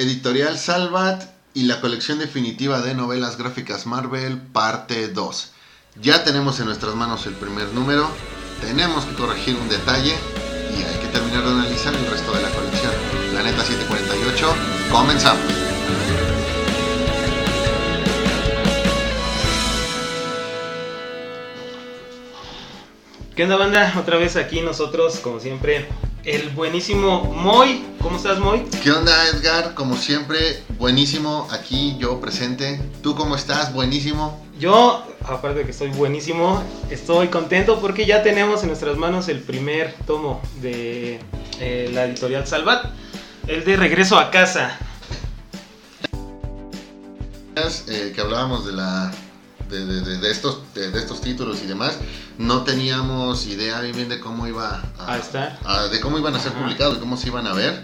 Editorial Salvat y la colección definitiva de novelas gráficas Marvel, parte 2. Ya tenemos en nuestras manos el primer número, tenemos que corregir un detalle y hay que terminar de analizar el resto de la colección. Planeta 748, comenzamos. ¿Qué onda banda? Otra vez aquí nosotros, como siempre, el buenísimo Moy. ¿Cómo estás Moy? ¿Qué onda Edgar? Como siempre, buenísimo aquí yo presente. ¿Tú cómo estás? Buenísimo. Yo, aparte de que estoy buenísimo, estoy contento porque ya tenemos en nuestras manos el primer tomo de eh, la editorial Salvat, el de Regreso a casa. Eh, que hablábamos de la de, de- de estos de, de estos títulos y demás, no teníamos idea bien de cómo iba A estar. a- de cómo iban a ser Ajá. publicados, de cómo se iban a ver.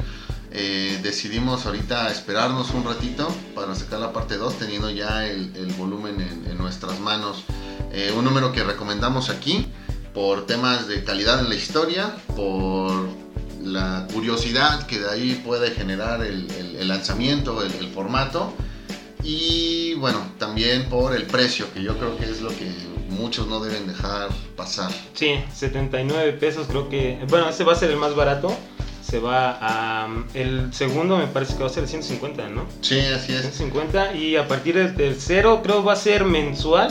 Eh, decidimos ahorita esperarnos un ratito para sacar la parte 2, teniendo ya el, el volumen en, en nuestras manos. Eh, un número que recomendamos aquí por temas de calidad en la historia, por la curiosidad que de ahí puede generar el, el- el lanzamiento, el formato. Y bueno, también por el precio, que yo creo que es lo que muchos no deben dejar pasar. Sí, 79 pesos creo que... Bueno, este va a ser el más barato. Se va a... El segundo me parece que va a ser el 150, ¿no? Sí, así es. 150 y a partir del tercero creo va a ser mensual.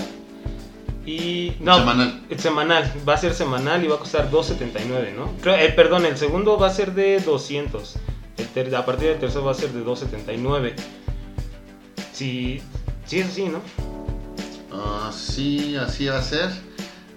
Y... No, Semanal. el semanal. Va a ser semanal y va a costar 2.79, ¿no? Creo- eh, perdón, el segundo va a ser de 200. El ter- a partir del tercero va a ser de 2.79. Sí, sí es así, ¿no? Ah, sí, así va a ser.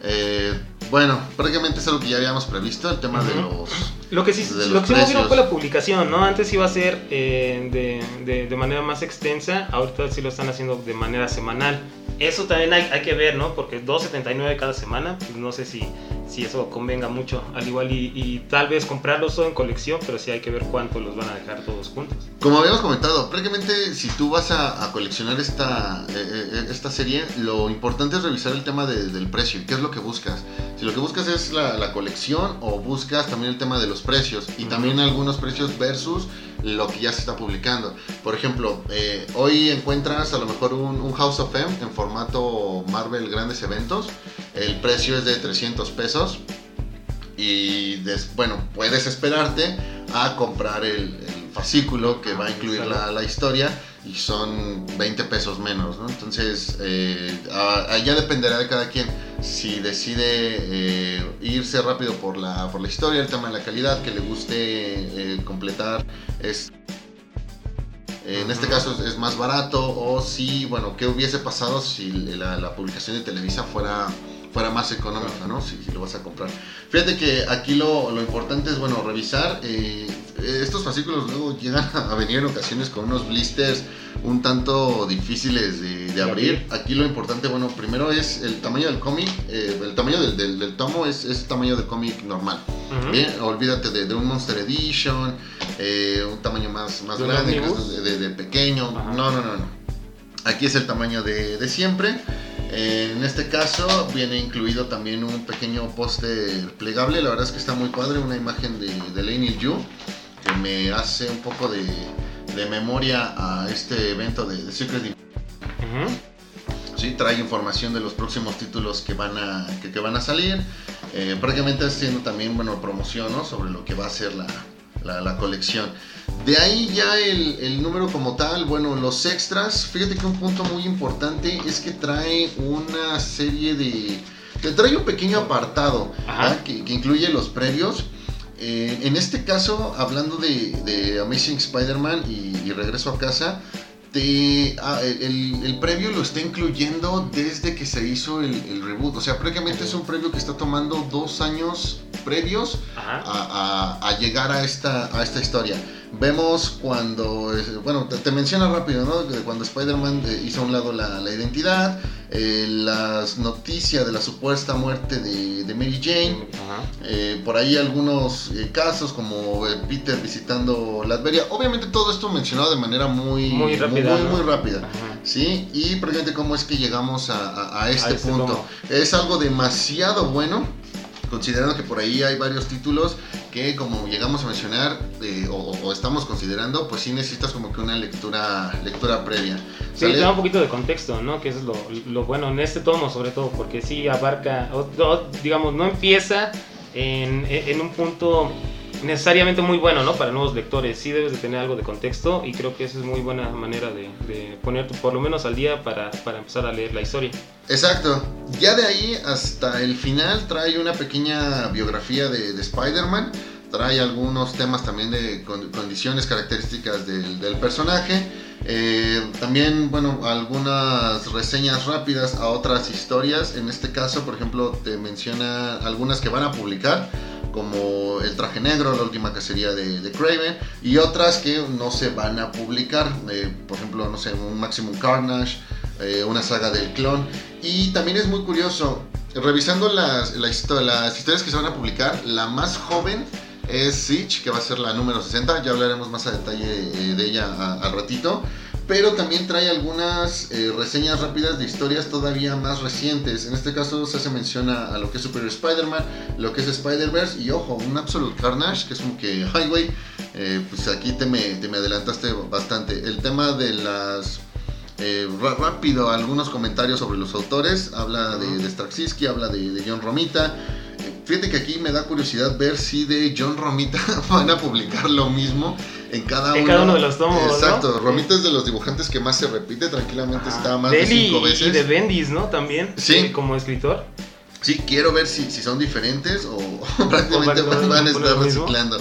Eh, bueno, prácticamente es algo que ya habíamos previsto, el tema de los... Lo que sí, lo que sí movieron precios. fue la publicación, ¿no? Antes iba a ser eh, de, de- de manera más extensa, ahorita sí lo están haciendo de manera semanal. Eso también hay, hay que ver, ¿no? Porque 2.79 cada semana, pues no sé si, si eso convenga mucho. Al igual y, y tal vez comprarlos todo en colección, pero sí hay que ver cuánto los van a dejar todos juntos. Como habíamos comentado, prácticamente si tú vas a, a coleccionar esta, eh, eh, esta serie, lo importante es revisar el tema de- del precio y qué es lo que buscas. Si lo que buscas es la, la colección o buscas también el tema de los precios y también algunos precios versus lo que ya se está publicando. Por ejemplo, eh, hoy encuentras a lo mejor un, un House of M en formato Marvel Grandes Eventos. El precio es de 300 pesos. Y des- bueno, puedes esperarte a comprar el, el fascículo que va a incluir la, la historia y son 20 pesos menos, ¿no? Entonces, eh, allá dependerá de cada quien si decide eh, irse rápido por la, por la historia, el tema de la calidad, que le guste eh, completar es en este caso es, es más barato o si, bueno, ¿qué hubiese pasado si la, la publicación de Televisa fuera, fuera más económica, ¿no? Si, si lo vas a comprar. Fíjate que aquí lo, lo importante es, bueno, revisar. eh, estos fascículos luego llegan a venir en ocasiones con unos blisters un tanto difíciles de, de abrir. Aquí lo importante, bueno, primero es el tamaño del cómic. eh, el tamaño del, del- del tomo es, es tamaño de cómic normal. Ujú. Bien, olvídate de, de un Monster Edition, eh, un tamaño más, más ¿De un grande, de, de- pequeño. Ajá. No, no, no, no. Aquí es el tamaño de, de siempre. Eh, en este caso viene incluido también un pequeño póster plegable. La verdad es que está muy padre. Una imagen de, de Lane Yu que me hace un poco de, de memoria a este evento de, de Secret Ujú. Sí, trae información de los próximos títulos que van a, que, que van a salir. Eh, prácticamente haciendo también, bueno, promoción, ¿no? Sobre lo que va a ser la, la- la colección. De ahí ya el, el número como tal, bueno, los extras, fíjate que un punto muy importante es que trae una serie de... Te trae un pequeño apartado que, que incluye los previos. Eh, en este caso, hablando de, de Amazing Spider-Man y, y Regreso a Casa, te, ah, el, el previo lo está incluyendo desde que se hizo el, el reboot. O sea, prácticamente es un previo que está tomando dos años previos a, a- a llegar a esta, a esta historia. Vemos cuando, eh, bueno, te, te menciona rápido, ¿no? Cuando Spider-Man eh, hizo a un lado la, la identidad, eh, las noticias de la supuesta muerte de, de Mary Jane, eh, por ahí algunos eh, casos como eh, Peter visitando Latveria. Obviamente todo esto mencionado de manera muy, Muy rápida, muy, ¿no? muy rápida. Ajá. ¿Sí? Y prácticamente cómo es que llegamos a, a- a este este punto. Es algo demasiado bueno considerando que por ahí hay varios títulos que como llegamos a mencionar eh, o, estamos considerando, pues sí necesitas como que una lectura lectura previa. Sí, te da un poquito de contexto, ¿no? Que eso es lo, bueno en este tomo sobre todo, porque sí abarca, digamos, no empieza en, en un punto necesariamente muy bueno, ¿no? Para nuevos lectores. Sí debes de tener algo de contexto y creo que esa es muy buena manera de, de ponerte por lo menos al día para, para, empezar a leer la historia. Exacto. Ya de ahí hasta el final trae una pequeña biografía de, de Spider-Man. Trae algunos temas también de condiciones, características del, personaje. Eh, también, bueno, algunas reseñas rápidas a otras historias. En este caso, por ejemplo, te menciona algunas que van a publicar como El traje negro, la última cacería de, de Craven, y otras que no se van a publicar, eh, por ejemplo, no sé, un Maximum Carnage, eh, una saga del clon, y también es muy curioso, revisando las, las historias que se van a publicar, la más joven es Siege, que va a ser la número 60, ya hablaremos más a detalle eh, de ella al ratito pero también trae algunas eh, reseñas rápidas de historias todavía más recientes. En este caso se hace mención a, lo que es Super Spider-Man, lo que es Spider-Verse y ojo, un Absolute Carnage, que es como que Highway, eh, pues aquí te me, te me, adelantaste bastante. El tema de las... Eh, rápido, algunos comentarios sobre los autores, habla de, de Straczynski, habla de, de John Romita. Fíjate que aquí me da curiosidad ver si de John Romita van a publicar lo mismo en cada, uno, de los tomos. Exacto, Romita es de los dibujantes que más se repite, tranquilamente está más de cinco veces. Y de Bendis, ¿no? También. Sí. Como escritor. Sí, quiero ver si, si son diferentes o, prácticamente van, a estar reciclando.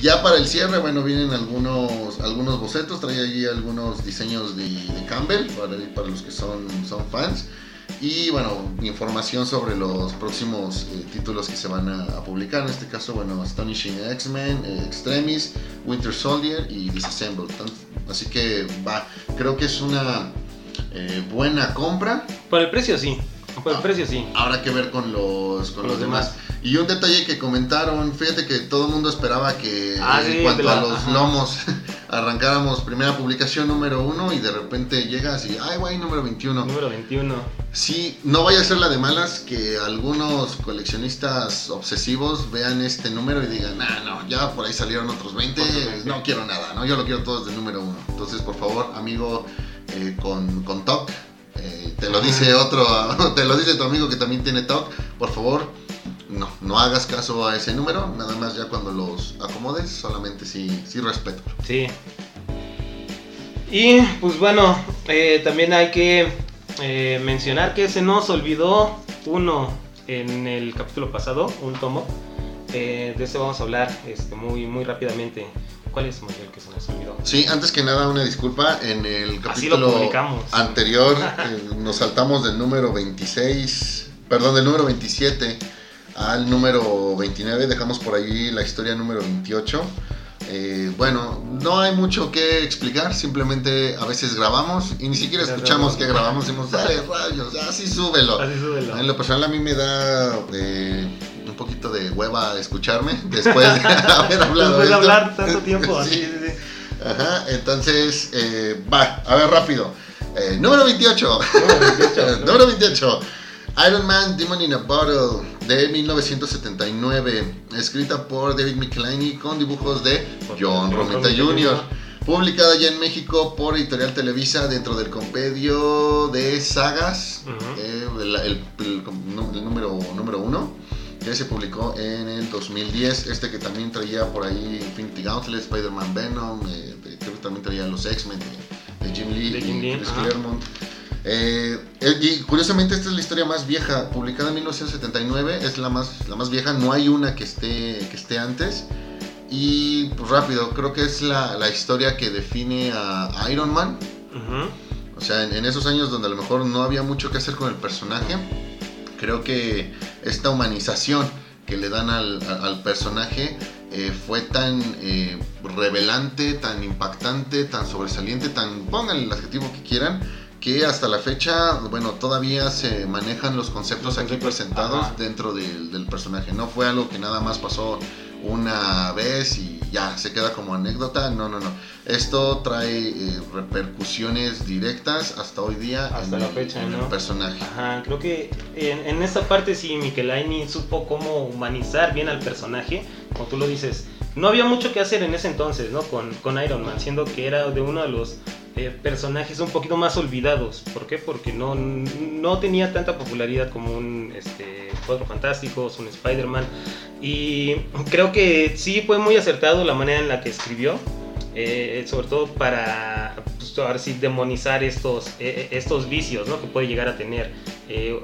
Ya para el cierre, bueno, vienen algunos, algunos bocetos, trae allí algunos diseños de, Campbell para, para los que son, son fans. Y bueno, información sobre los próximos eh, títulos que se van a, publicar. En este caso, bueno, Astonishing X-Men, eh, Extremis, Winter Soldier y Disassembled. Así que va, creo que es una eh, buena compra. Por el precio sí. Por el ah, precio sí. Habrá que ver con los, con, los, demás. Y un detalle que comentaron, fíjate que todo el mundo esperaba que ah, en cuanto a los lomos arrancáramos primera publicación número uno y de repente llegas y, ay, güey, número 21. Número 21. Sí, no vaya a ser la de malas que algunos coleccionistas obsesivos vean este número y digan, ah, no, ya por ahí salieron otros 20, no quiero nada, ¿no? Yo lo quiero todo desde número uno. Entonces, por favor, amigo eh, con, con TOC, eh, te lo dice otro, te lo dice tu amigo que también tiene TOC, por favor no, no hagas caso a ese número, nada más ya cuando los acomodes, solamente sí, sí respeto. Sí. Y pues bueno, eh, también hay que eh, mencionar que se nos olvidó uno en el capítulo pasado, un tomo. Eh, de ese vamos a hablar este, muy, muy rápidamente. ¿Cuál es el que se nos olvidó? Sí, antes que nada una disculpa, en el capítulo anterior nos saltamos del número 26, perdón, del número 27 al número 29. Dejamos por ahí la historia número 28. Eh, bueno, no hay mucho que explicar, simplemente a veces grabamos y ni siquiera escuchamos que grabamos, decimos, dale rayos, así súbelo. En lo personal a mí me da eh, un poquito de hueva escucharme después de haber hablado. Después de hablar tanto tiempo. Ajá, entonces, eh, va, a ver rápido. número 28. Número 28. Iron Man Demon in a Bottle de 1979, escrita por David Michelini con dibujos de John Romita Jr. Publicada ya en México por Editorial Televisa dentro del compendio de sagas, eh, el, número, número uno, que se publicó en el 2010. Este que también traía por ahí Infinity Gauntlet, Spider-Man Venom, eh, creo que también traía los X-Men de, Jim Lee y Chris Claremont. Eh, y curiosamente esta es la historia más vieja, publicada en 1979, es la más, la más vieja, no hay una que esté, que esté antes. Y pues, rápido, creo que es la, la, historia que define a Iron Man. O sea, en, esos años donde a lo mejor no había mucho que hacer con el personaje, creo que esta humanización que le dan al, al personaje eh, fue tan eh, revelante, tan impactante, tan sobresaliente, tan, pongan el adjetivo que quieran, que hasta la fecha, bueno, todavía se manejan los conceptos aquí presentados dentro del, personaje. No fue algo que nada más pasó una vez y ya se queda como anécdota. No, no, no. Esto trae eh, repercusiones directas hasta hoy día hasta en, la el, fecha, en ¿no? el personaje. Ajá, creo que en, en esta parte sí Michelaini supo cómo humanizar bien al personaje, como tú lo dices. No había mucho que hacer en ese entonces, ¿no? Con, con Iron Man, siendo que era de uno de los eh, personajes un poquito más olvidados. ¿Por qué? Porque no, no tenía tanta popularidad como un este, Cuatro Fantásticos, un Spider-Man. Y creo que sí fue muy acertado la manera en la que escribió. eh, sobre todo para pues, demonizar estos, eh, estos vicios ¿no? que puede llegar a tener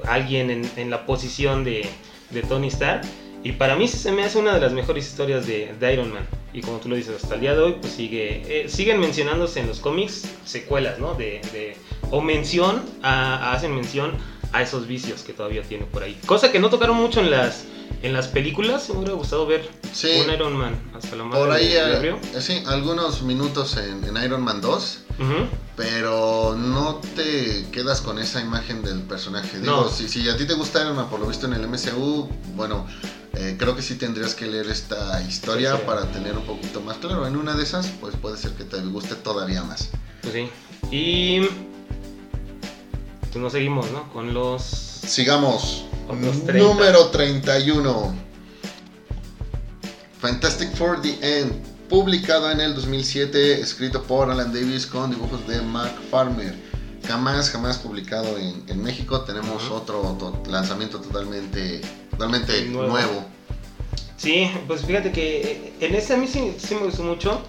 alguien en, en la posición de, de Tony Stark. Y para mí se me hace una de las mejores historias de, de Iron Man. Y como tú lo dices, hasta el día de hoy, pues sigue, eh, siguen mencionándose en los cómics secuelas, ¿no? De, de- o mención, a- hacen mención a esos vicios que todavía tiene por ahí. Cosa que no tocaron mucho en las, en las películas. Me hubiera gustado ver Sí. un Iron Man hasta la madre Por ahí, de- eh, eh, sí, algunos minutos en, en Iron Man 2, Ujú. pero no te quedas con esa imagen del personaje. Digo, No. si, si a ti te gusta Iron Man por lo visto en el MCU, bueno, eh, creo que sí tendrías que leer esta historia Sí, para tener un poquito más claro. En una de esas, pues puede ser que te guste todavía más. Pues sí. Y. Pues nos seguimos, ¿no? Con los. Sigamos. Otros 30. Número 31. Fantastic Four The End. Publicado en el 2007, escrito por Alan Davis con dibujos de Mark Farmer. Jamás, jamás publicado en, en México. Tenemos otro to- lanzamiento totalmente, totalmente Nuevo. nuevo. Sí, pues fíjate que eh, en este a mí sí, sí me gustó mucho,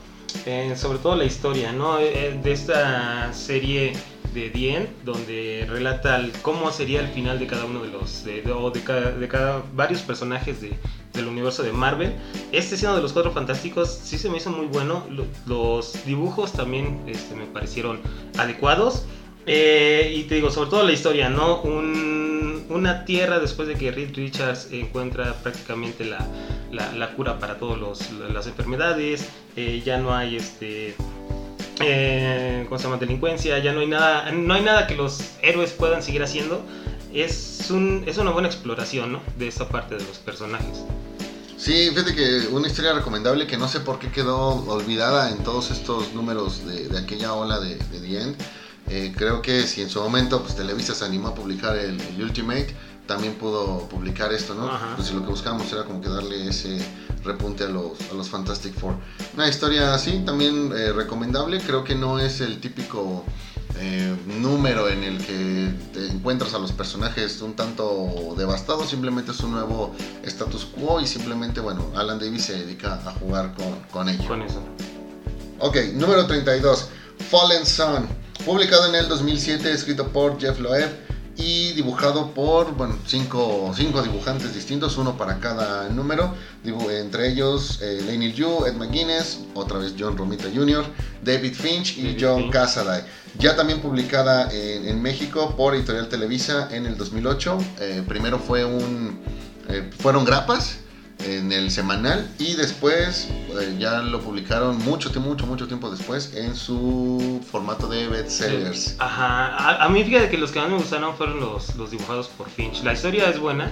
eh, sobre todo la historia, ¿no? Eh, De esta serie de Dien, donde relata el- cómo sería el final de cada uno de los, de, de- o de cada, de cada varios personajes de- del universo de Marvel. Este siendo de los Cuatro Fantásticos, sí se me hizo muy bueno. Lo- los dibujos también este, me parecieron adecuados. Eh, y te digo, sobre todo la historia, ¿no? Un- una tierra después de que Reed Richards encuentra prácticamente la, la, cura para todas las enfermedades, eh, ya no hay este... Eh, ¿Cómo? Delincuencia, ya no hay nada, no hay nada que los héroes puedan seguir haciendo. Es, un, es una buena exploración, ¿no? De esta parte de los personajes. Sí, fíjate que una historia recomendable que no sé por qué quedó olvidada en todos estos números de, de aquella ola de, de The End. Eh, creo que si en su momento pues, Televisa se animó a publicar el, el Ultimate, también pudo publicar esto, ¿no? Pues si lo que buscábamos era como que darle ese repunte a los, a los Fantastic Four. Una historia así, también eh, recomendable, creo que no es el típico eh, número en el que te encuentras a los personajes un tanto devastados, simplemente es un nuevo status quo y simplemente, bueno, Alan Davis se dedica a jugar con, con ello. Con eso. Ok, número 32, Fallen Sun, publicado en el 2007, escrito por Jeff Loeb y dibujado por, bueno, cinco, cinco dibujantes distintos, uno para cada número, entre ellos eh, Laney Yu, Ed McGuinness, otra vez John Romita Jr., David Finch y John. Cassaday. Ya también publicada en, en México por Editorial Televisa en el 2008. Eh, primero fue un, eh, fueron grapas en el semanal y después eh, ya lo publicaron mucho mucho, mucho tiempo después en su formato de bestsellers. Ajá, a, a mí fíjate que los que más me gustaron fueron los, los dibujados por Finch. La historia es buena,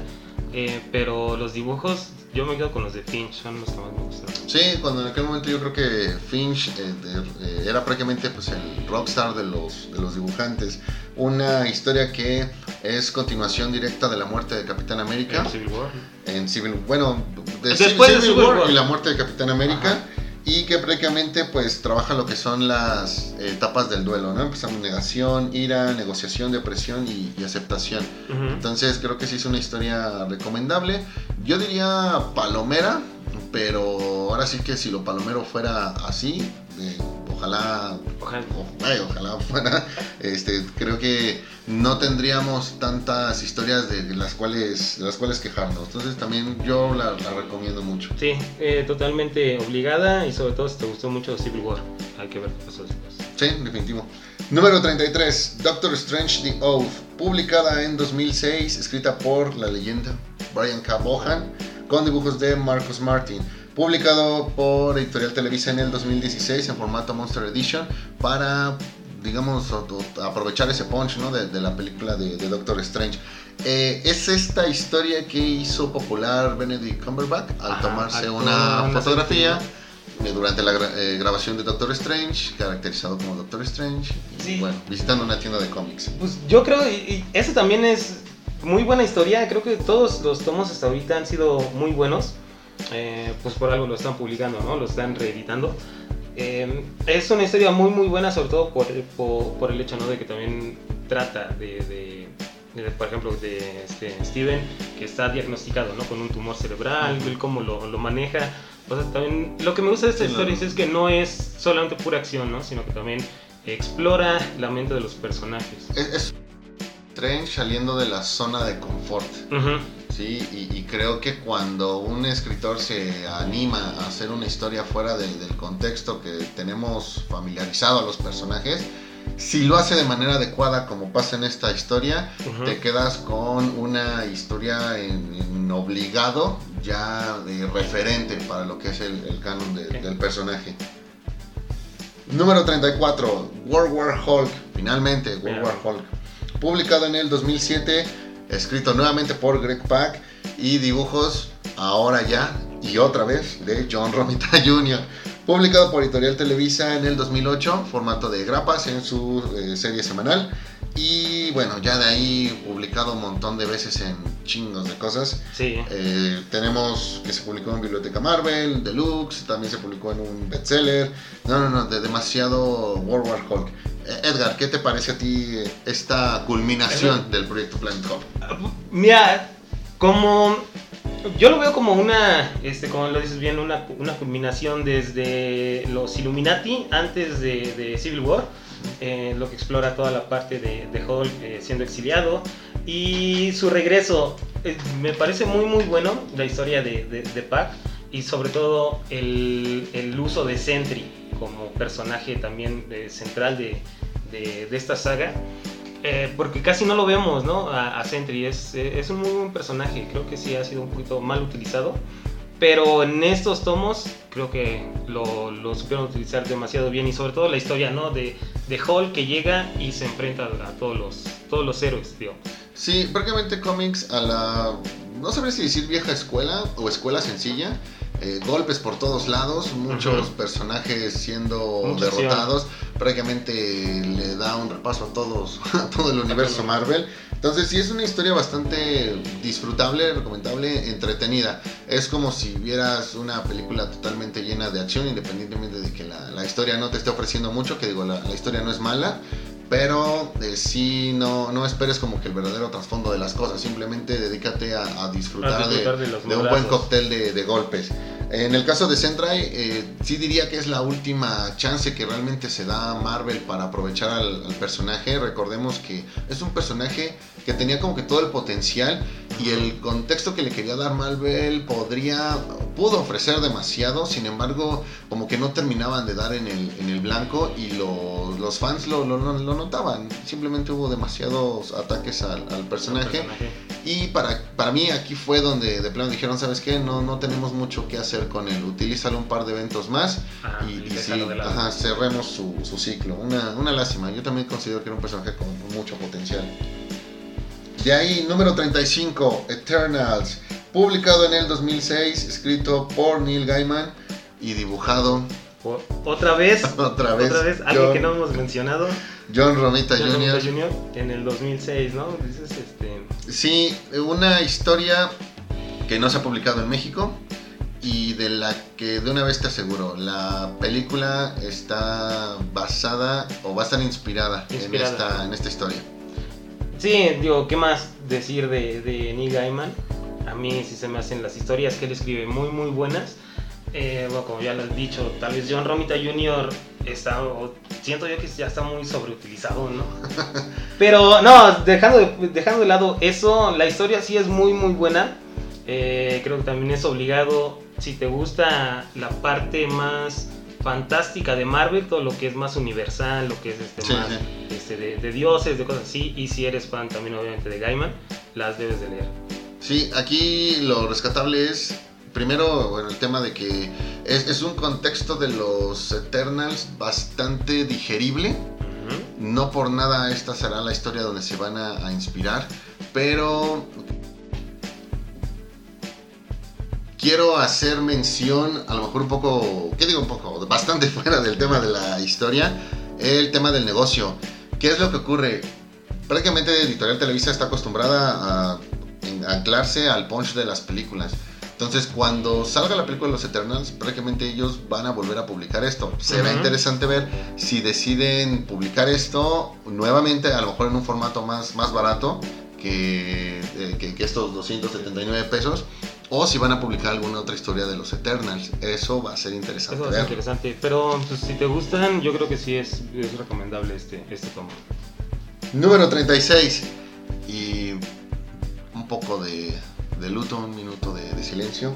eh, pero los dibujos, yo me quedo con los de Finch, son los que más me gustaron. Sí, cuando en aquel momento yo creo que Finch eh, de- eh, era prácticamente pues, el rockstar de los, de los dibujantes. Una historia que es continuación directa de la muerte de Capitán América. En Civil War. en Civil, bueno, de Después de Civil, Civil War, War. y la muerte de Capitán América Ajá. Y que prácticamente pues trabaja lo que son las etapas del duelo, ¿no? Empezamos negación, ira, negociación, depresión y, y aceptación. Entonces creo que sí es una historia recomendable. Yo diría palomera, pero ahora sí que si lo palomero fuera así, eh, ojalá Ojalá. ojalá fuera. Este, creo que no tendríamos tantas historias de las cuales, de las cuales quejarnos. Entonces también yo la, la recomiendo mucho. Sí, eh, totalmente obligada y sobre todo si te gustó mucho Civil War. Hay que ver qué pasó después. Sí, definitivo. Número 33, Doctor Strange The Oath, publicada en 2006, escrita por la leyenda Brian K. Bohan, con dibujos de Marcus Martin. Publicado por Editorial Televisa en el 2016 en formato Monster Edition para digamos, aprovechar ese punch ¿no? de, la película de, Doctor Strange. Eh, es esta historia que hizo popular Benedict Cumberbatch al tomarse una, fotografía durante la grabación de Doctor Strange, caracterizado como Doctor Strange, y, bueno, visitando una tienda de cómics. Pues yo creo, y, y también es muy buena historia, creo que todos los tomos hasta ahorita han sido muy buenos. Eh, pues por algo lo están publicando, ¿no? Lo están reeditando. Eh, es una historia muy muy buena, sobre todo por, por, el hecho, ¿no? De que también trata de, por ejemplo, de este, Steven, que está diagnosticado, ¿no? Con un tumor cerebral, él cómo lo, lo maneja. O sea, también lo que me gusta de esta historia es que no es solamente pura acción, ¿no? Sino que también explora la mente de los personajes. Es, Strange saliendo de la zona de confort. Sí, y, creo que cuando un escritor se anima a hacer una historia fuera del contexto que tenemos familiarizado a los personajes, si lo hace de manera adecuada como pasa en esta historia, te quedas con una historia en, obligado ya de referente para lo que es el, canon del personaje. Número 34, World War Hulk. Finalmente, World War Hulk. Publicado en el 2007 escrito nuevamente por Greg Pak y dibujos ahora ya y otra vez de John Romita Jr. Publicado por Editorial Televisa en el 2008, formato de grapas en su eh, serie semanal. Y bueno, ya de ahí publicado un montón de veces en chingos de cosas. Sí. Eh, tenemos que se publicó en Biblioteca Marvel, Deluxe, también se publicó en un bestseller. No, no, no, de demasiado World War Hulk. Eh, Edgar, ¿qué te parece a ti esta culminación del proyecto Planet Hulk? Mira, como yo lo veo como una, este, como lo dices bien, una, una culminación desde los Illuminati antes de, Civil War, eh, lo que explora toda la parte de, de Hulk eh, siendo exiliado y su regreso. me parece muy muy bueno la historia de, de, Pac y sobre todo el, el uso de Sentry como personaje también eh, central de, de, esta saga. Eh, porque casi no lo vemos, ¿no? A, Sentry. Es, es, un muy buen personaje. Creo que sí ha sido un poquito mal utilizado. Pero en estos tomos creo que lo, lo supieron utilizar demasiado bien. Y sobre todo la historia, ¿no? De, de Hall que llega y se enfrenta a todos los, todos los héroes, tío. Sí, prácticamente cómics a la... No sabría si decir vieja escuela o escuela sencilla eh, golpes por todos lados, muchos personajes siendo derrotados, prácticamente le da un repaso a todos, a todo el universo Marvel. Entonces sí es una historia bastante disfrutable, recomendable, entretenida. Es como si vieras una película totalmente llena de acción, independientemente de que la, historia no te esté ofreciendo mucho, que digo, la, historia no es mala, pero eh, sí no, no esperes como que el verdadero trasfondo de las cosas, simplemente dedícate a, disfrutar, de, un buen cóctel de, golpes. En el caso de Sentry, eh, sí diría que es la última chance que realmente se da Marvel para aprovechar al, personaje. Recordemos que es un personaje que tenía como que todo el potencial y el contexto que le quería dar Marvel podría, pudo ofrecer demasiado, sin embargo, como que no terminaban de dar en el, en el blanco y los fans lo, lo, lo, notaban. Simplemente hubo demasiados ataques al, personaje. Y para, para mí aquí fue donde de plano dijeron, ¿sabes qué? No, no tenemos mucho que hacer con él. Utilízalo un par de eventos más y, cerremos su, su ciclo. Una, una, lástima. Yo también considero que era un personaje con mucho potencial. De ahí, número 35, Eternals. Publicado en el 2006, escrito por Neil Gaiman y dibujado otra vez, otra vez, otra vez, alguien que no hemos mencionado. John Romita Jr. en el 2006, ¿no? este... Sí, una historia que no se ha publicado en México y de la que de una vez te aseguro, la película está basada o va a estar inspirada, En, esta, en esta historia. Sí, digo, ¿qué más decir de, de Neil Gaiman? A mí sí se me hacen las historias que él escribe muy, muy buenas. Eh, bueno, como ya lo he dicho, tal vez John Romita Jr. está, siento yo que ya está muy sobreutilizado, ¿no? Pero no, dejando de, dejando de lado eso, la historia sí es muy, muy buena. Eh, creo que también es obligado, si te gusta la parte más fantástica de Marvel, todo lo que es más universal, lo que es este, más este, de, de, dioses, de cosas así, y si eres fan también obviamente de Gaiman, las debes de leer. Sí, aquí lo rescatable es primero, bueno, el tema de que es, un contexto de los Eternals bastante digerible. No por nada esta será la historia donde se van a, a inspirar, pero quiero hacer mención, a lo mejor un poco, ¿qué digo un poco? Bastante fuera del tema de la historia, el tema del negocio. ¿Qué es lo que ocurre? Prácticamente Editorial Televisa está acostumbrada a anclarse al punch de las películas. Entonces, cuando salga la película de los Eternals, prácticamente ellos van a volver a publicar esto. Será interesante ver si deciden publicar esto nuevamente, a lo mejor en un formato más, más barato que, eh, que, que estos 279 pesos o si van a publicar alguna otra historia de los Eternals. Eso va a ser interesante. Eso va a ser interesante. Pero pues, si te gustan, yo creo que sí es, es recomendable este, este tomo. Número 36. Y un poco de, de luto, un minuto de, de, silencio.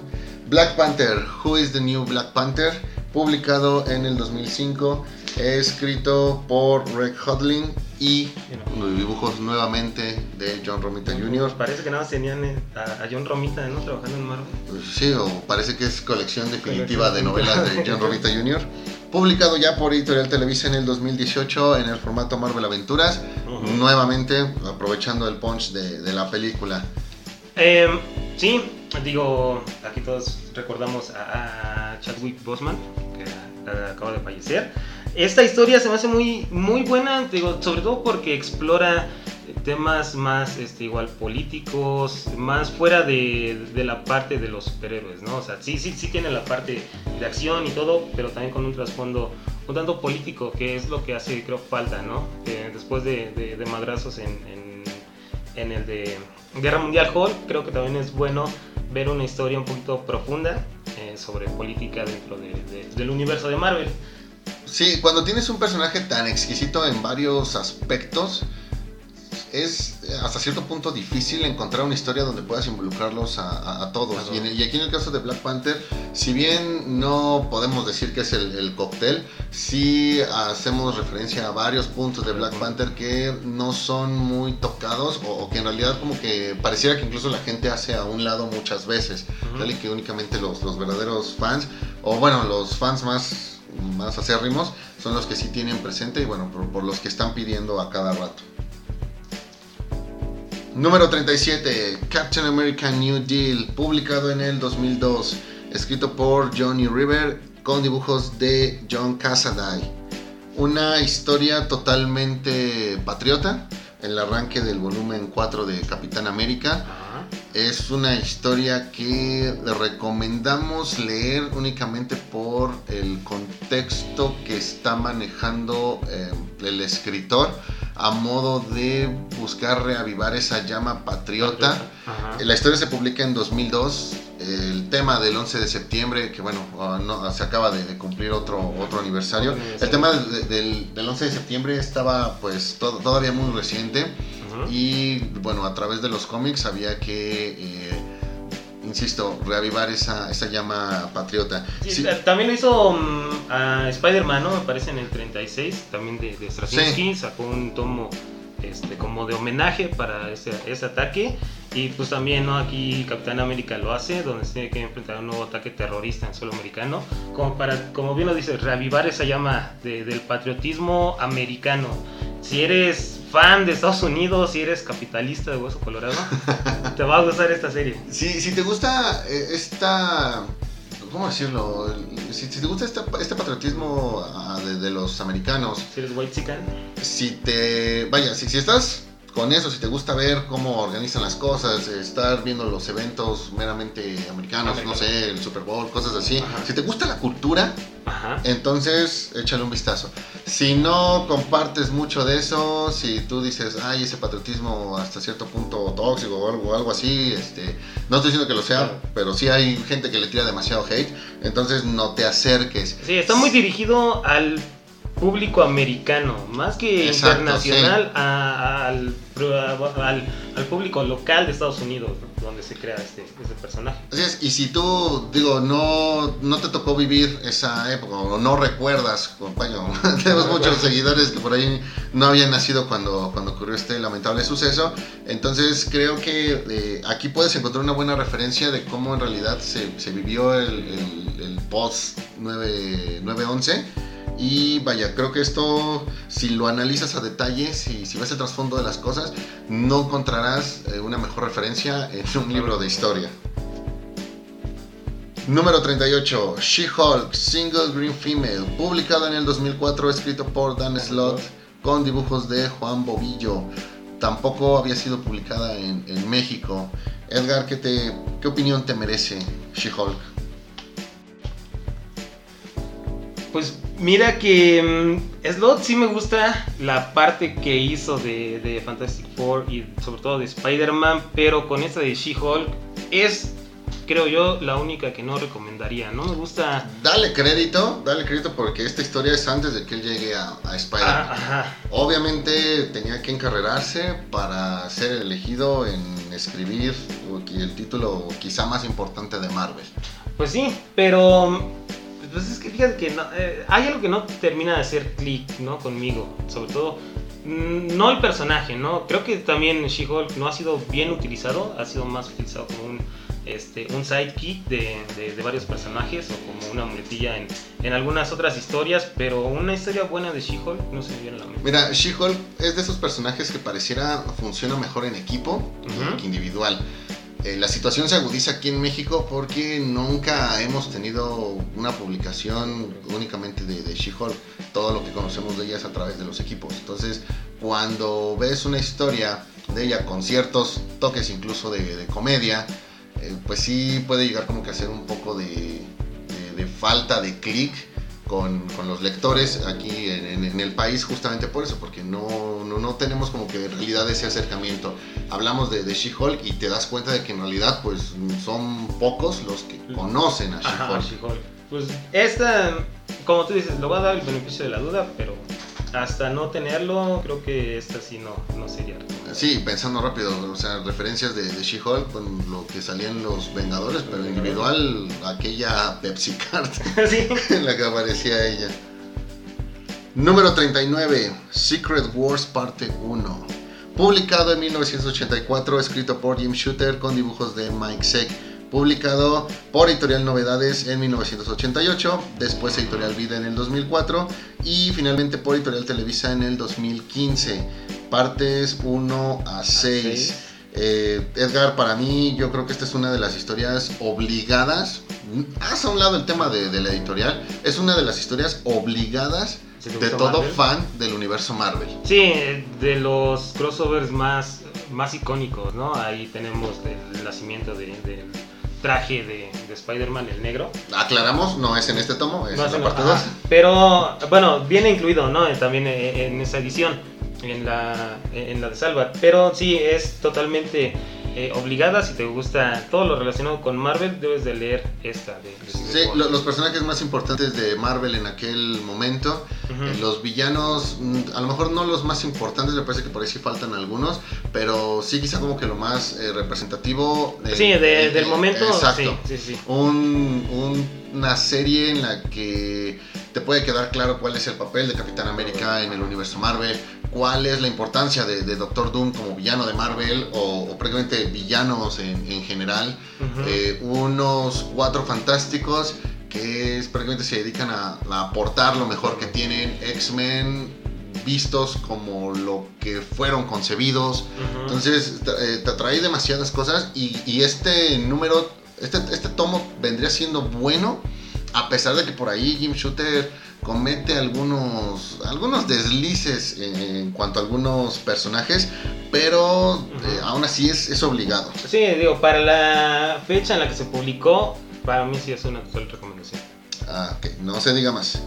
Black Panther, Who is the New Black Panther? Publicado en el 2005, escrito por Rick Hodling y los dibujos nuevamente de John Romita Jr. Parece que nada más tenían eh, a, John Romita ¿no? trabajando en Marvel. Sí, o parece que es colección definitiva de novelas de John Romita Jr. Publicado ya por Editorial Televisa en el 2018 en el formato Marvel Aventuras, uh -huh. nuevamente aprovechando el punch de, de la película. Eh, sí, digo, aquí todos recordamos a, a Chadwick Boseman, que acaba de fallecer. Esta historia se me hace muy, muy buena, sobre todo porque explora temas más este, igual políticos, más fuera de, de, la parte de los superhéroes, ¿no? O sea, sí, sí, sí tiene la parte de acción y todo, pero también con un trasfondo un tanto político, que es lo que hace, creo, falta, ¿no? Que después de, de, madrazos en, en, el de Guerra Mundial Hall, creo que también es bueno ver una historia un poquito profunda eh, sobre política dentro de, del universo de Marvel. Sí, cuando tienes un personaje tan exquisito en varios aspectos, es hasta cierto punto difícil encontrar una historia donde puedas involucrarlos a, a, a todos. Y, en, y, aquí en el caso de Black Panther, si bien no podemos decir que es el, el, cóctel, sí hacemos referencia a varios puntos de Black Panther que no son muy tocados o, o que en realidad como que pareciera que incluso la gente hace a un lado muchas veces. Uh -huh. Y que únicamente los, los verdaderos fans, o bueno, los fans más más acérrimos son los que sí tienen presente y bueno, por, los que están pidiendo a cada rato. Número 37, Captain America New Deal, publicado en el 2002, escrito por Johnny River con dibujos de John Cassaday. Una historia totalmente patriota, el arranque del volumen 4 de Capitán América. Es una historia que recomendamos leer únicamente por el contexto que está manejando eh, el escritor a modo de buscar reavivar esa llama patriota. Ajá. La historia se publica en 2002. El tema del 11 de septiembre, que bueno, uh, no, se acaba de, de, cumplir otro, otro aniversario. El tema de, del, del, 11 de septiembre estaba pues todavía muy reciente. Ajá. Y bueno, a través de los cómics había que... Eh, insisto, reavivar esa, esa llama patriota. Sí, sí. También lo hizo um, a Spider-Man, ¿no? Me parece en el 36, también de, de Straczynski, sí. sacó un tomo este, como de homenaje para ese, ese ataque. Y pues también, ¿no? Aquí Capitán América lo hace, donde se tiene que enfrentar a un nuevo ataque terrorista en suelo americano, como para, como bien lo dice, reavivar esa llama de, del patriotismo americano. Si eres fan de Estados Unidos, si eres capitalista de Hueso Colorado, te va a gustar esta serie. Si, si te gusta eh, esta ¿cómo decirlo? Si, si te gusta este, este patriotismo uh, de, de, los americanos. Si eres white chican. Si te. Vaya, si, si estás con eso, si te gusta ver cómo organizan las cosas, estar viendo los eventos meramente americanos, Americano. no sé, el Super Bowl, cosas así. Ajá. Si te gusta la cultura, Ajá. entonces échale un vistazo. Si no compartes mucho de eso, si tú dices, ay, ese patriotismo hasta cierto punto tóxico o algo, algo así, este, no estoy diciendo que lo sea, claro. pero sí hay gente que le tira demasiado hate, entonces no te acerques. Sí, está muy dirigido al público americano, más que Exacto, internacional, sí. a, a, al, al, al, público local de Estados Unidos, ¿no? donde se crea este, este, personaje. Así es, y si tú, digo, no, no te tocó vivir esa época, o no recuerdas, compañero, tenemos no muchos seguidores que por ahí no habían nacido cuando, cuando ocurrió este lamentable suceso, entonces creo que eh, aquí puedes encontrar una buena referencia de cómo en realidad se, se vivió el, el, el post 9, 9-11 Y vaya, creo que esto, si lo analizas a detalle, si, si ves el trasfondo de las cosas, no encontrarás eh, una mejor referencia en un libro de historia. Número 38, She-Hulk, Single Green Female, publicado en el 2004, escrito por Dan Slott, con dibujos de Juan Bobillo. Tampoco había sido publicada en, en México. Edgar, ¿qué, te, ¿qué opinión te merece She-Hulk? Pues mira que mm, Slot sí me gusta la parte que hizo de, de Fantastic Four y sobre todo de Spider-Man, pero con esta de She-Hulk es, creo yo, la única que no recomendaría. No me gusta... Dale crédito, dale crédito porque esta historia es antes de que él llegue a, a Spider-Man. Ah. Obviamente tenía que encarrerarse para ser elegido en escribir el título quizá más importante de Marvel. Pues sí, pero pues es que fíjate que no, eh, hay algo que no termina de hacer clic, ¿no? Conmigo, sobre todo mm, no el personaje, ¿no? Creo que también She-Hulk no ha sido bien utilizado, ha sido más utilizado como un, este, un sidekick de, de, de varios personajes o como una muletilla en, en, algunas otras historias, pero una historia buena de She-Hulk no se me viene a la mente. Mira, She-Hulk es de esos personajes que pareciera funciona mejor en equipo uh -huh. que individual. Eh, la situación se agudiza aquí en México porque nunca hemos tenido una publicación únicamente de, de She-Hulk. Todo lo que conocemos de ella es a través de los equipos. Entonces, cuando ves una historia de ella con ciertos toques incluso de, de comedia, eh, pues sí puede llegar como que a ser un poco de, de, de falta de clic con, con, los lectores aquí en, en, en, el país justamente por eso, porque no, no, no, tenemos como que en realidad ese acercamiento. Hablamos de, de She-Hulk y te das cuenta de que en realidad pues son pocos los que conocen a She-Hulk. She pues esta, como tú dices, lo va a dar el beneficio de la duda, pero hasta no tenerlo, creo que esta sí no, no sería. Sí, pensando rápido, o sea, referencias de, de She-Hulk con lo que salían los Vengadores, pero individual, aquella Pepsi Card ¿Sí? en la que aparecía ella. Número 39, Secret Wars Parte 1. Publicado en 1984, escrito por Jim Shooter con dibujos de Mike Seck publicado por Editorial Novedades en 1988, después Editorial Vida en el 2004 y finalmente por Editorial Televisa en el 2015. Partes 1 a 6. Eh, Edgar, para mí yo creo que esta es una de las historias obligadas. Haz a un lado el tema de, de la editorial. Es una de las historias obligadas de todo Marvel? fan del universo Marvel. Sí, de los crossovers más, más icónicos, ¿no? Ahí tenemos el nacimiento de, de traje de, de Spider-Man, el negro. Aclaramos, no es en este tomo, es no en la parte 2. Pero, bueno, viene incluido, ¿no? También en, en esa edición, en la, en la de Salva. Pero sí, es totalmente eh, obligada si te gusta todo lo relacionado con Marvel debes de leer esta de, de sí, lo, los personajes más importantes de Marvel en aquel momento uh -huh. eh, los villanos mm, a lo mejor no los más importantes me parece que por ahí sí faltan algunos pero sí quizá como que lo más eh, representativo sí de, del momento exacto sí, sí, sí. Un, un, una serie en la que te puede quedar claro cuál es el papel de Capitán América en el universo Marvel cuál es la importancia de, de Doctor Doom como villano de Marvel o, o prácticamente villanos en, en general. Uh -huh. eh, unos cuatro fantásticos que es, prácticamente se dedican a, a aportar lo mejor que tienen. X-Men vistos como lo que fueron concebidos. Uh -huh. Entonces eh, te atrae demasiadas cosas y, y este número, este, este tomo vendría siendo bueno a pesar de que por ahí Jim Shooter comete algunos, algunos deslices en, cuanto a algunos personajes, pero uh -huh. eh, aún así es, es, obligado. Sí, digo, para la fecha en la que se publicó, para mí sí es una total recomendación. Ah, ok, no se diga más.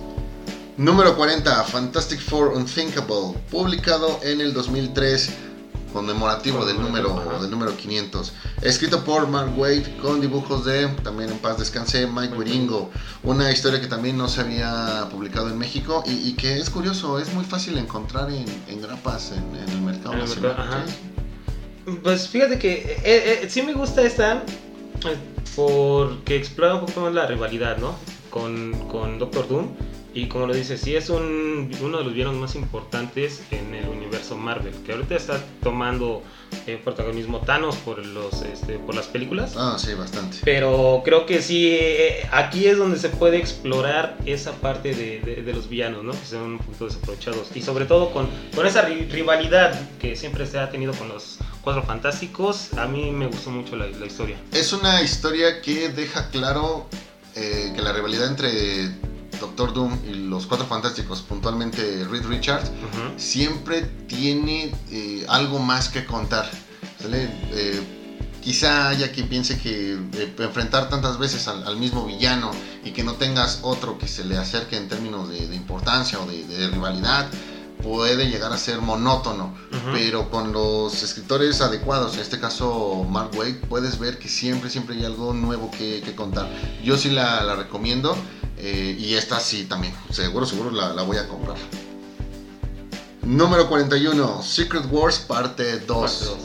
Número 40, Fantastic Four Unthinkable, publicado en el 2003 conmemorativo del número, del número 500. Escrito por Mark Wade con dibujos de, también en paz descanse, Mike Wiringo. Una historia que también no se había publicado en México y, y que es curioso, es muy fácil encontrar en, en grapas en, en, el mercado nacional. Pues fíjate que eh, eh, sí me gusta esta eh, porque explora un poco más la rivalidad, ¿no? Con, con Doctor Doom Y como lo dice, sí es un, uno de los villanos más importantes en el universo Marvel, que ahorita está tomando eh, protagonismo Thanos por, los, este, por las películas. Ah, sí, bastante. Pero creo que sí, eh, aquí es donde se puede explorar esa parte de, de- de los villanos, ¿no? Que son un poquito desaprovechados. Y sobre todo con, con esa ri- rivalidad que siempre se ha tenido con los Cuatro Fantásticos, a mí me gustó mucho la, la historia. Es una historia que deja claro eh, que la rivalidad entre Doctor Doom y los Cuatro Fantásticos, puntualmente Reed Richards, siempre tiene eh, algo más que contar. ¿sale? Eh, quizá haya quien piense que eh, enfrentar tantas veces al, al mismo villano y que no tengas otro que se le acerque en términos de, de importancia o de, de rivalidad puede llegar a ser monótono, pero con los escritores adecuados, en este caso Mark Waid, puedes ver que siempre, siempre hay algo nuevo que, que contar. Yo sí la, la recomiendo eh, y esta sí también, seguro, seguro la, la voy a comprar. Número 41, Secret Wars parte 2. Parte dos.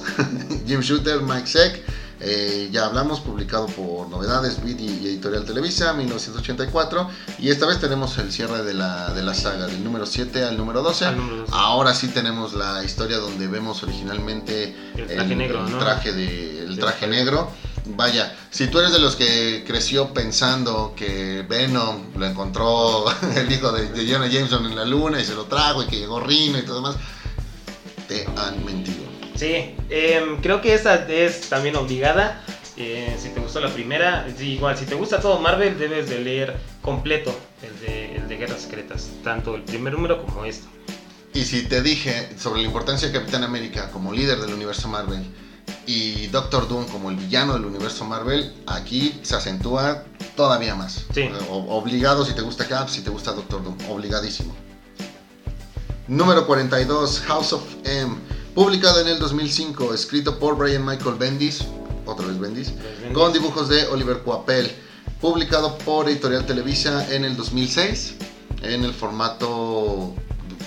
Jim Shooter, Mike Seck. Eh, ya hablamos, publicado por Novedades, Beat y Editorial Televisa, 1984. Y esta vez tenemos el cierre de la, de la saga, del número 7 al número 12. Al número 12. Ahora sí tenemos la historia donde vemos originalmente El traje negro, el ¿no? traje, de, el Sí. traje negro. Vaya, si tú eres de los que creció pensando que Venom lo encontró el hijo de, de Jonah Jameson en la luna y se lo trajo y que llegó Rino y todo demás, te han mentido. Sí, em, creo que esa es también obligada. Eh, si te gustó la primera, sí, igual, si te gusta todo Marvel, debes de leer completo el de, el de Guerras Secretas, tanto el primer número como esto. Y si te dije sobre la importancia de Capitán América como líder del universo Marvel y Doctor Doom como el villano del universo Marvel, aquí se acentúa todavía más. Sí. O- obligado si te gusta Cap, si te gusta Doctor Doom, obligadísimo. Número 42, House of M, publicado en el 2005, escrito por Brian Michael Bendis, otra vez Bendis, con dibujos de Oliver Coapel, publicado por Editorial Televisa en el 2006, en el formato...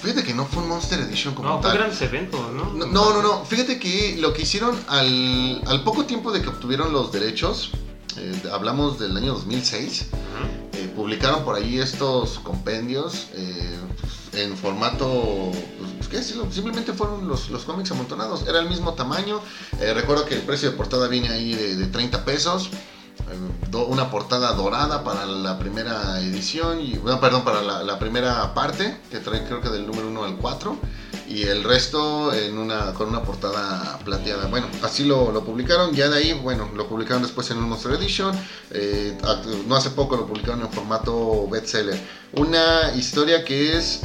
Fíjate que no fue un Monster Edition como No, fue tal. grandes eventos, ¿no? No, no, no, no. Fíjate que lo que hicieron al, al poco tiempo de que obtuvieron los derechos, eh, hablamos del año 2006, Ujú. eh, publicaron por ahí estos compendios eh, en formato, ¿qué? Simplemente fueron los, los cómics amontonados, era el mismo tamaño. Eh, recuerdo que el precio de portada viene ahí de, de 30 pesos. eh, una portada dorada para la primera edición, y, perdón, para la, primera parte, que trae creo que del número 1 al 4, y el resto en una, con una portada plateada. Bueno, así lo, lo publicaron, ya de ahí, bueno, lo publicaron después en un Monster Edition, eh, no hace poco lo publicaron en formato bestseller. Una historia que es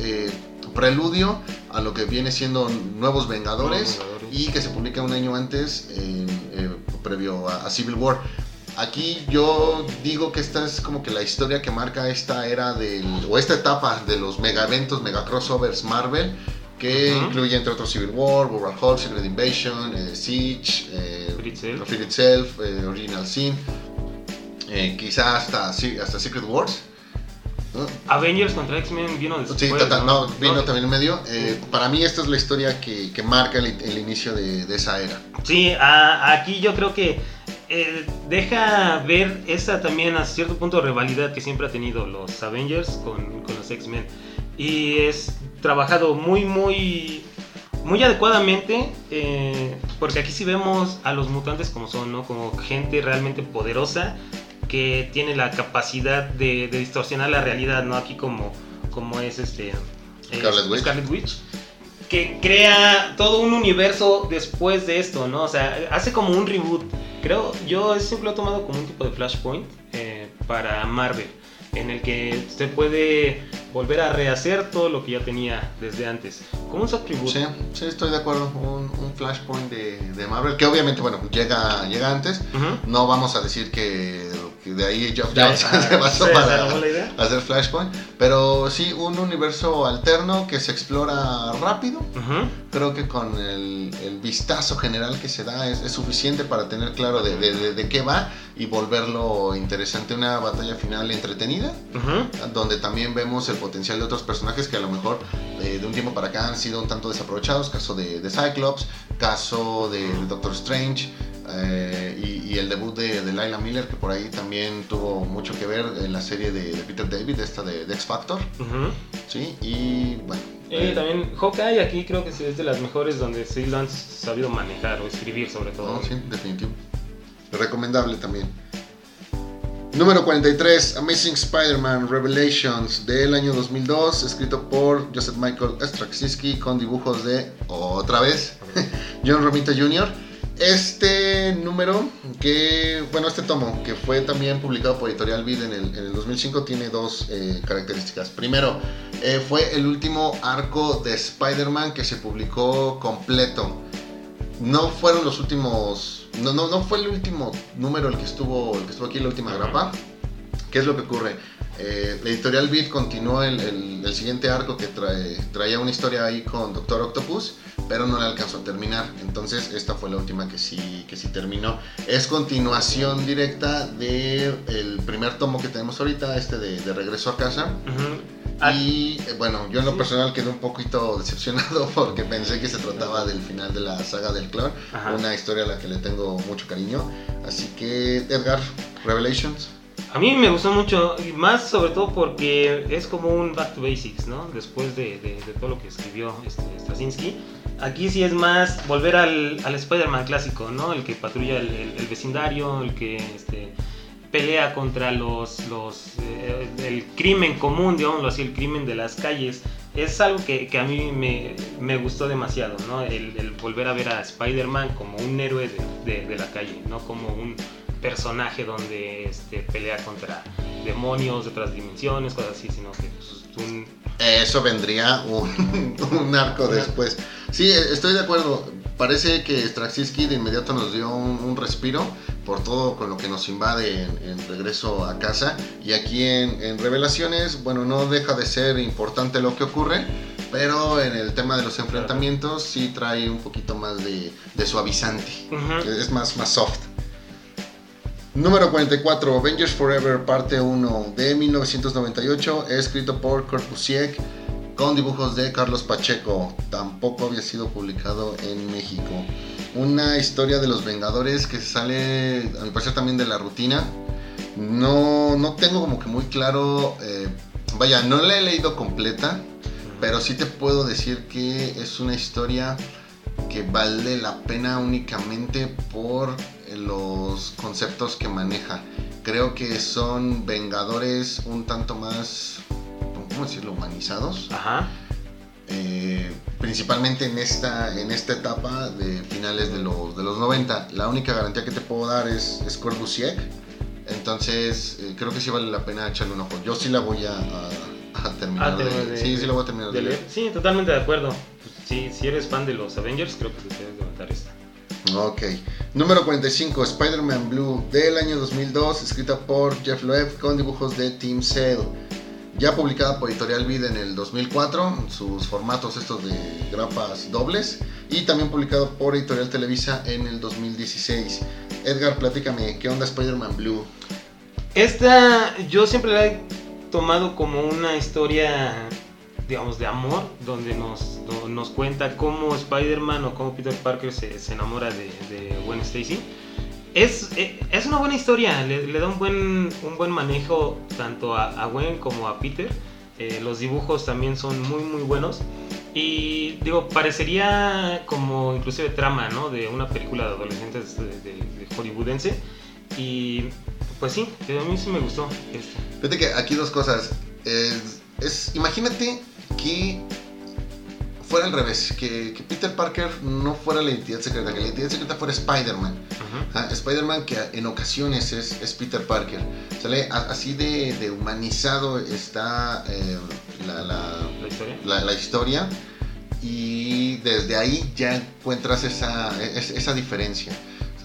preludio a lo que viene siendo Nuevos Vengadores, Nuevos Vengadores. y que se publica un año antes, eh, previo a, a Civil War. Aquí yo digo que esta es como que la historia que marca esta era del, o esta etapa de los mega eventos, mega crossovers Marvel, que incluye entre otros Civil War, World Hulk, Secret Invasion, eh, Siege, eh, Fear Itself. Eh, Original Sin, eh, quizá hasta, hasta Secret Wars. ¿No? Avengers contra X-Men vino después. Sí, total, no, vino No, también en medio. Eh, para mí esta es la historia que, que marca el, el inicio de, de esa era. Sí, a- aquí yo creo que eh, deja ver esa también a cierto punto rivalidad que siempre ha tenido los Avengers con, con los X-Men. Y es trabajado muy, muy, muy adecuadamente, eh, porque aquí sí vemos a los mutantes como son, ¿no? Como gente realmente poderosa que tiene la capacidad de, de distorsionar la realidad, ¿no? Aquí como, como es este... eh, Scarlet Witch. Scarlet Witch que crea todo un universo después de esto, ¿no? O sea, hace como un reboot. Creo, yo siempre lo he tomado como un tipo de flashpoint eh, para Marvel, en el que se puede volver a rehacer todo lo que ya tenía desde antes. Como un reboot. Sí, sí, estoy de acuerdo. Un, un flashpoint de, de Marvel, que obviamente, bueno, llega, llega antes. No vamos a decir que, que de ahí Geoff Jones ah, se se- se para hacer Flashpoint. Pero sí, un universo alterno que se explora rápido. Creo que con el, el vistazo general que se da es, es suficiente para tener claro de, de- de- de qué va y volverlo interesante. Una batalla final entretenida, donde también vemos el potencial de otros personajes que a lo mejor eh, de un tiempo para acá han sido un tanto desaprovechados. Caso de, Cyclops, caso de Doctor Strange, eh, y, el debut de, de Lila Miller, que por ahí también tuvo mucho que ver en la serie de, Peter David, esta de, X Factor. Sí, y bueno. Eh, también Hawkeye aquí creo que es de las mejores donde sí lo han sabido manejar o escribir sobre todo. sí, definitivo. Recomendable también. Número 43, Amazing Spider-Man Revelations del año 2002, escrito por Joseph Michael Straczynski con dibujos de, otra vez, John Romita Jr. Este número, que, bueno, este tomo, que fue también publicado por Editorial Vid en el, 2005, tiene dos eh, características. Primero, eh, fue el último arco de Spider-Man que se publicó completo. No fueron los últimos no, no, no fue el último número el que estuvo, el que estuvo aquí, la última grapa. ¿Qué es lo que ocurre? Eh, la editorial Beat continuó el, el, siguiente arco que trae, traía una historia ahí con Doctor Octopus, pero no le alcanzó a terminar. Entonces esta fue la última que sí, que sí terminó. Es continuación directa del el primer tomo que tenemos ahorita, este de, de Regreso a Casa. Ah. Y eh, bueno, yo en lo personal quedé un poquito decepcionado porque pensé que se trataba del final de la saga del clon, una historia a la que le tengo mucho cariño. Así que, Edgar, Revelations. A mí me gustó mucho, y más sobre todo porque es como un back to basics, ¿no? Después de, todo lo que escribió este, Straczynski. Aquí sí es más volver al, al Spider-Man clásico, ¿no? El que patrulla el, vecindario, el que este, pelea contra los, eh, el crimen común, digámoslo así, el crimen de las calles, es algo que, a mí me, gustó demasiado, ¿no? El, volver a ver a Spider-Man como un héroe de, de, la calle, no como un personaje donde este, pelea contra demonios de otras dimensiones, cosas así, sino que pues, un... Eso vendría un, un arco después. Sí, estoy de acuerdo. Parece que Straczynski de inmediato nos dio un, respiro por todo con lo que nos invade en, regreso a casa. Y aquí en, Revelaciones, bueno, no deja de ser importante lo que ocurre, pero en el tema de los enfrentamientos sí trae un poquito más de, suavizante. Es más, más soft. Número 44, Avengers Forever, parte 1 de 1998, escrito por Kurt Busiek con dibujos de Carlos Pacheco. Tampoco había sido publicado en México. Una historia de los Vengadores que sale, a mi parecer, también de la rutina. No, no tengo como que muy claro. Eh, vaya, no la he leído completa, pero sí te puedo decir que es una historia que vale la pena únicamente por los conceptos que maneja. Creo que son Vengadores un tanto más ¿cómo decirlo?, humanizados. Ajá. Eh, principalmente en esta, en esta etapa de finales de los, de los 90. La única garantía que te puedo dar es, es Corbusier. Entonces, eh, creo que sí vale la pena echarle un ojo. Yo sí la voy a, a, terminar. de, sí, sí la voy a terminar de, leer. Sí, totalmente de acuerdo. Pues, si eres fan de los Avengers, creo que te debes levantar esta. Ok. Número 45, Spider-Man Blue del año 2002, escrita por Jeff Loeb con dibujos de Team Sale ya publicada por Editorial Vid en el 2004, sus formatos estos de grapas dobles, y también publicado por Editorial Televisa en el 2016. Edgar, platícame, ¿qué onda Spider-Man Blue? Esta yo siempre la he tomado como una historia, digamos, de amor, donde nos, nos cuenta cómo Spider-Man o cómo Peter Parker se, se enamora de, de Gwen Stacy es, eh, es una buena historia, le, da un buen, un buen manejo tanto a, Gwen como a Peter. Eh, los dibujos también son muy muy buenos. Y digo, parecería como inclusive trama, ¿no? De una película de adolescentes de, hollywoodense. Y pues sí, a mí sí me gustó. Fíjate que aquí dos cosas. es imagínate que fuera al revés, que, Peter Parker no fuera la identidad secreta, que la identidad secreta fuera Spider-Man. Spider-Man que en ocasiones es, Peter Parker. ¿Sale? Así de, humanizado está eh, la, historia? y desde ahí ya encuentras esa, esa diferencia.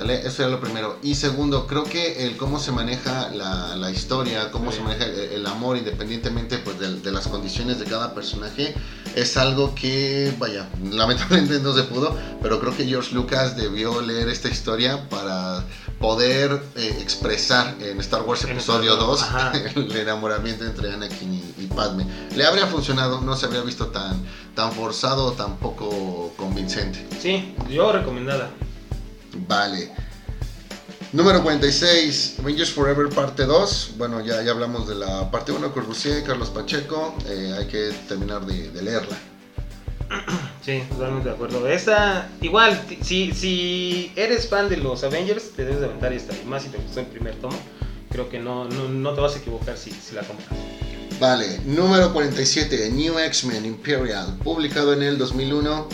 Eso era lo primero. Y segundo, creo que el cómo se maneja la, historia, cómo se maneja el, amor independientemente pues, de, las condiciones de cada personaje, es algo que, vaya, lamentablemente no se pudo, pero creo que George Lucas debió leer esta historia para poder eh, expresar en Star Wars Episodio 2 el enamoramiento entre Anakin y, y, Padme. Le habría funcionado, no se habría visto tan, tan forzado, tan poco convincente. Sí, yo recomendada. Vale. Número 46, Avengers Forever parte 2. Bueno, ya, ya hablamos de la parte 1 con Rusier, Carlos Pacheco. Eh, hay que terminar de, de, leerla. Sí, totalmente de acuerdo. Esta, igual, si, si eres fan de los Avengers, te debes de aventar esta. Y más si te gustó el primer tomo. Creo que no, no, no te vas a equivocar si, si la compras. Vale, número 47, New X-Men Imperial, publicado en el 2001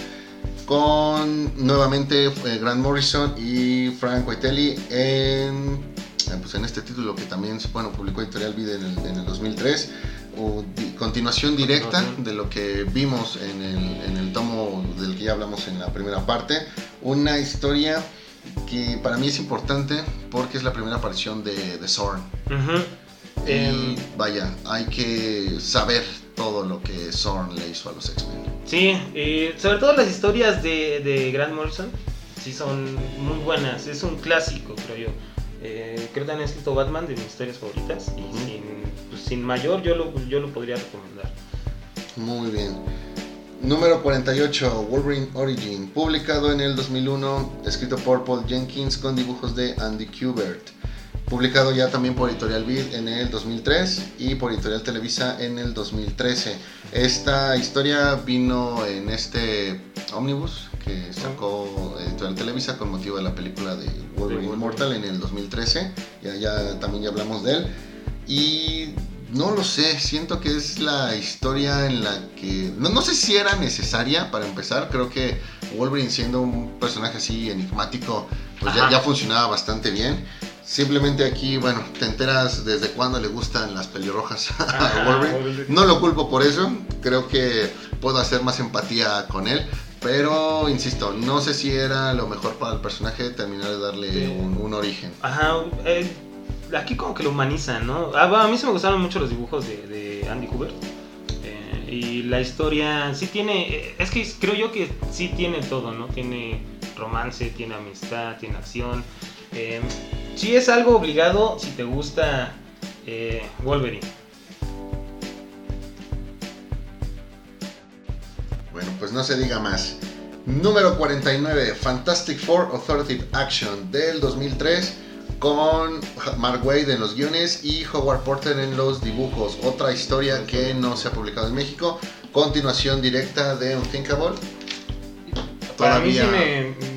con nuevamente eh, Grant Morrison y Frank Whiteley en, eh, pues en este título que también bueno, publicó Editorial Vida en el, en el 2003. O continuación directa de lo que vimos en el, en el tomo del que ya hablamos en la primera parte. Una historia que para mí es importante porque es la primera aparición de, de Zorn. Y em, vaya, hay que saber todo lo que Zorn le hizo a los X-Men. Sí, sobre todo las historias de, de, Grant Morrison, sí son muy buenas. Es un clásico, creo yo. Eh, creo que han escrito Batman de mis historias favoritas y sin, pues, sin, mayor yo lo, yo lo podría recomendar. Muy bien. Número 48, Wolverine Origin, publicado en el 2001, escrito por Paul Jenkins con dibujos de Andy Kubert publicado ya también por Editorial Vid en el 2003 y por Editorial Televisa en el 2013. Esta historia vino en este ómnibus que sacó Editorial Televisa con motivo de la película de Wolverine Immortal en el 2013. Ya, ya también ya hablamos de él. Y no lo sé, siento que es la historia en la que... No, no, sé si era necesaria para empezar, creo que Wolverine siendo un personaje así enigmático, pues ya, ya, funcionaba bastante bien. Simplemente aquí, bueno, te enteras desde cuándo le gustan las pelirrojas a Wolverine. No lo culpo por eso, creo que puedo hacer más empatía con él. Pero, insisto, no sé si era lo mejor para el personaje terminar de darle un, origen. Ajá, eh, aquí como que lo humanizan, ¿no? Ah, a mí se me gustaron mucho los dibujos de, Andy Cooper. Eh, y la historia sí tiene, eh, es que creo yo que sí tiene todo, ¿no? Tiene romance, tiene amistad, tiene acción. Eh, sí es algo obligado si te gusta eh, Wolverine. Bueno, pues no se diga más. Número 49, Fantastic Four Authoritative Action del 2003 con Mark Wade en los guiones y Howard Porter en los dibujos. Otra historia que no se ha publicado en México. Continuación directa de Unthinkable. Para mí sí me,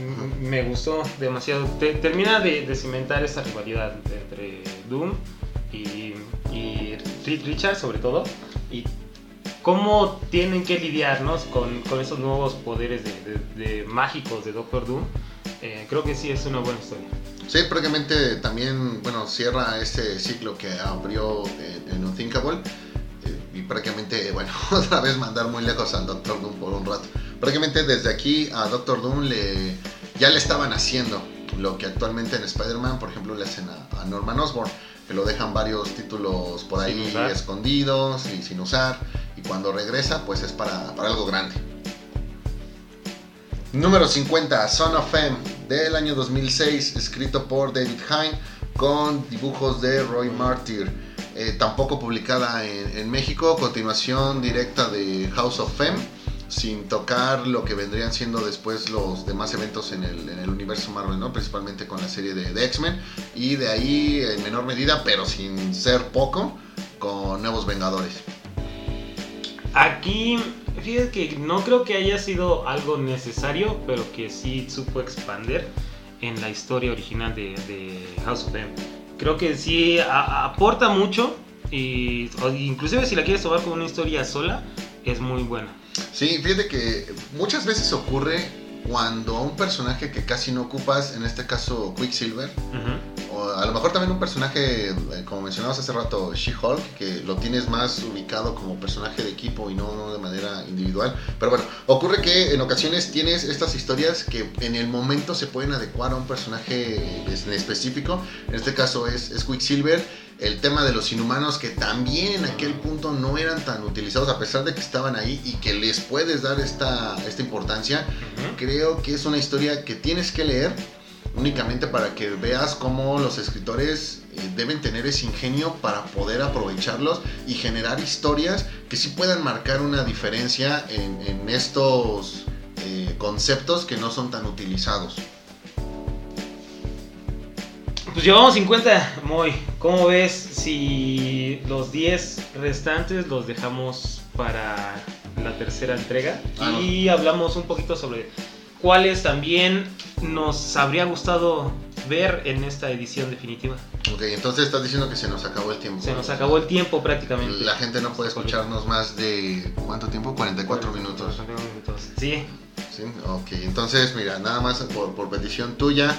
me gustó demasiado. termina de, cimentar esa rivalidad entre Doom y, y Richard, sobre todo. Y cómo tienen que lidiar con, con, esos nuevos poderes de, mágicos de Doctor Doom. Eh, creo que sí es una buena historia. Sí, prácticamente también, bueno, cierra ese ciclo que abrió en, en Unthinkable eh, y prácticamente, bueno, otra vez mandar muy lejos al Doctor Doom por un rato. Prácticamente desde aquí a Doctor Doom le, ya le estaban haciendo lo que actualmente en Spider-Man, por ejemplo, le hacen a, Norman Osborn, que lo dejan varios títulos por ahí escondidos y sin usar, y cuando regresa, pues es para, algo grande. Número 50, Son of M, del año 2006, escrito por David Hine, con dibujos de Roy Martyr. Eh, tampoco publicada en, en México, continuación directa de House of Fame sin tocar lo que vendrían siendo después los demás eventos en el, universo Marvel, ¿no? principalmente con la serie de, X-Men, y de ahí en menor medida, pero sin ser poco, con Nuevos Vengadores. Aquí, fíjate que no creo que haya sido algo necesario, pero que sí supo expander en la historia original de, House of M. Creo que sí aporta mucho, y inclusive si la quieres tomar como una historia sola, es muy buena. Sí, fíjate que muchas veces ocurre cuando un personaje que casi no ocupas, en este caso Quicksilver, o a lo mejor también un personaje, eh, como mencionabas hace rato, She-Hulk, que lo tienes más ubicado como personaje de equipo y no, de manera individual. Pero bueno, ocurre que en ocasiones tienes estas historias que en el momento se pueden adecuar a un personaje en específico. En este caso es, es Quicksilver el tema de los inhumanos que también en aquel punto no eran tan utilizados a pesar de que estaban ahí y que les puedes dar esta, esta importancia, creo que es una historia que tienes que leer únicamente para que veas cómo los escritores eh, deben tener ese ingenio para poder aprovecharlos y generar historias que sí puedan marcar una diferencia en, estos eh, conceptos que no son tan utilizados. Pues llevamos 50, muy. ¿Cómo ves si los 10 restantes los dejamos para la tercera entrega? Ah, no. y hablamos un poquito sobre cuáles también nos habría gustado ver en esta edición definitiva. Ok, entonces estás diciendo que se nos acabó el tiempo. Se nos acabó el tiempo prácticamente. La gente no puede escucharnos más de. ¿Cuánto tiempo? 44 minutos. 44 minutos. Sí, ¿Sí? Ok, entonces mira, nada más por, por petición tuya,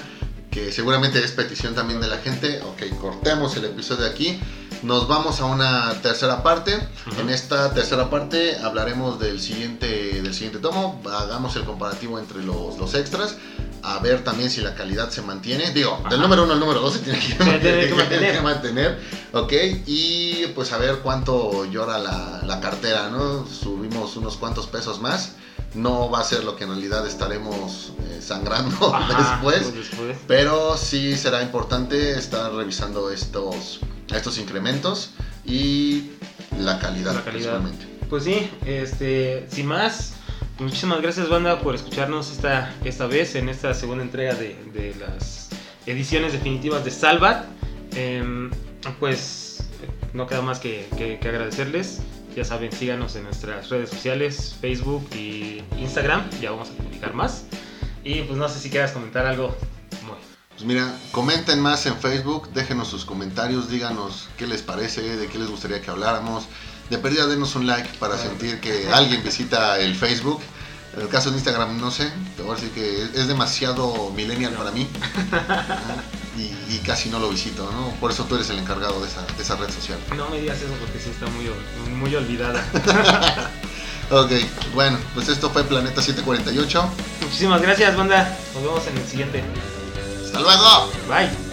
que seguramente es petición también de la gente. Ok, cortemos el episodio aquí. Nos vamos a una tercera parte. Ujú. En esta tercera parte hablaremos del siguiente, del siguiente tomo. Hagamos el comparativo entre los, los extras. A ver también si la calidad se mantiene. Digo, del Ajá. número 1 al número 2 se tiene que, Se tiene que mantener. que mantener. Ok, y pues a ver cuánto llora la, la cartera, ¿no? Subimos unos cuantos pesos más. No va a ser lo que en realidad estaremos eh, sangrando Ajá, después. pues después. Pero sí será importante estar revisando estos, estos incrementos y la calidad, La calidad. principalmente. Pues sí, este, sin más, muchísimas gracias banda por escucharnos esta, esta vez en esta segunda entrega de, de las ediciones definitivas de Salvat. Em, pues no queda más que, que- que agradecerles. Ya saben, síganos en nuestras redes sociales, Facebook y Instagram. Ya vamos a publicar más. Y pues no sé si quieras comentar algo. Pues mira, comenten más en Facebook, déjenos sus comentarios, díganos qué les parece, de qué les gustaría que habláramos. De pérdida, denos un like para sentir que alguien visita el Facebook. En el caso de Instagram, no sé, te voy a decir que es- demasiado millennial para mí y, y casi no lo visito, ¿no? Por eso tú eres el encargado de esa, de esa red social. No me digas eso porque sí está muy, muy olvidada. Ok, bueno, pues esto fue Planeta 748. Muchísimas gracias banda. Nos vemos en el siguiente. ¡Hasta luego! Bye.